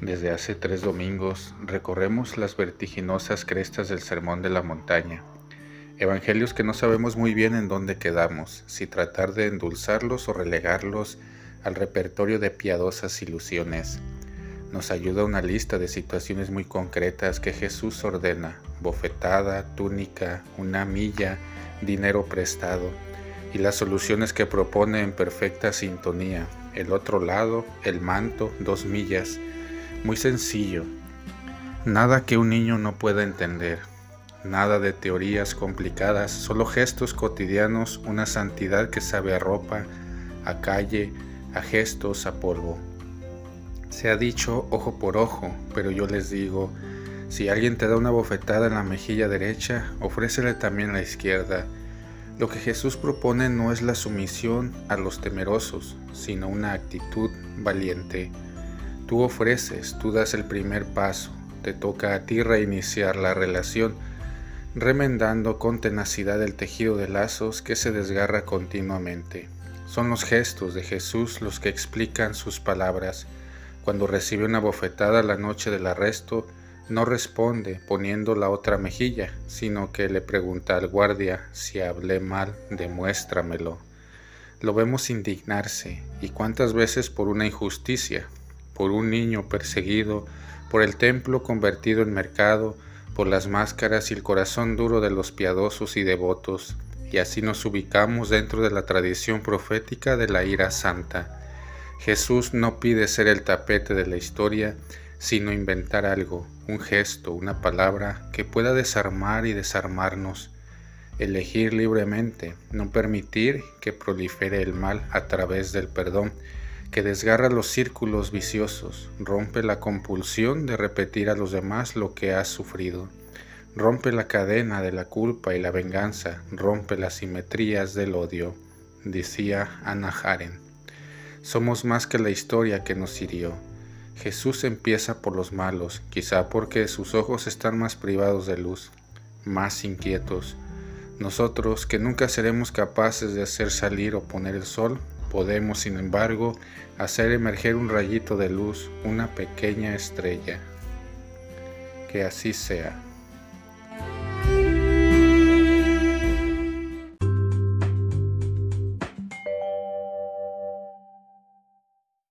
Desde hace tres domingos recorremos las vertiginosas crestas del Sermón de la Montaña, evangelios que no sabemos muy bien en dónde quedamos, si tratar de endulzarlos o relegarlos al repertorio de piadosas ilusiones. Nos ayuda una lista de situaciones muy concretas que Jesús ordena, bofetada, túnica, una milla, dinero prestado, y las soluciones que propone en perfecta sintonía, el otro lado, el manto, dos millas, muy sencillo, nada que un niño no pueda entender, nada de teorías complicadas, solo gestos cotidianos, una santidad que sabe a ropa, a calle, a gestos, a polvo. Se ha dicho ojo por ojo, pero yo les digo, si alguien te da una bofetada en la mejilla derecha, ofrécele también la izquierda. Lo que Jesús propone no es la sumisión a los temerosos, sino una actitud valiente. Tú ofreces, tú das el primer paso, te toca a ti reiniciar la relación, remendando con tenacidad el tejido de lazos que se desgarra continuamente. Son los gestos de Jesús los que explican sus palabras. Cuando recibe una bofetada la noche del arresto, no responde poniendo la otra mejilla, sino que le pregunta al guardia, si hablé mal, demuéstramelo. Lo vemos indignarse, y cuántas veces por una injusticia, por un niño perseguido, por el templo convertido en mercado, por las máscaras y el corazón duro de los piadosos y devotos, y así nos ubicamos dentro de la tradición profética de la ira santa. Jesús no pide ser el tapete de la historia, sino inventar algo, un gesto, una palabra que pueda desarmar y desarmarnos, elegir libremente, no permitir que prolifere el mal a través del perdón, que desgarra los círculos viciosos, rompe la compulsión de repetir a los demás lo que has sufrido, rompe la cadena de la culpa y la venganza, rompe las simetrías del odio, decía Ana Haren. Somos más que la historia que nos hirió Jesús empieza por los malos, quizá porque sus ojos están más privados de luz, más inquietos. Nosotros, que nunca seremos capaces de hacer salir o poner el sol, podemos, sin embargo, hacer emerger un rayito de luz, una pequeña estrella. Que así sea.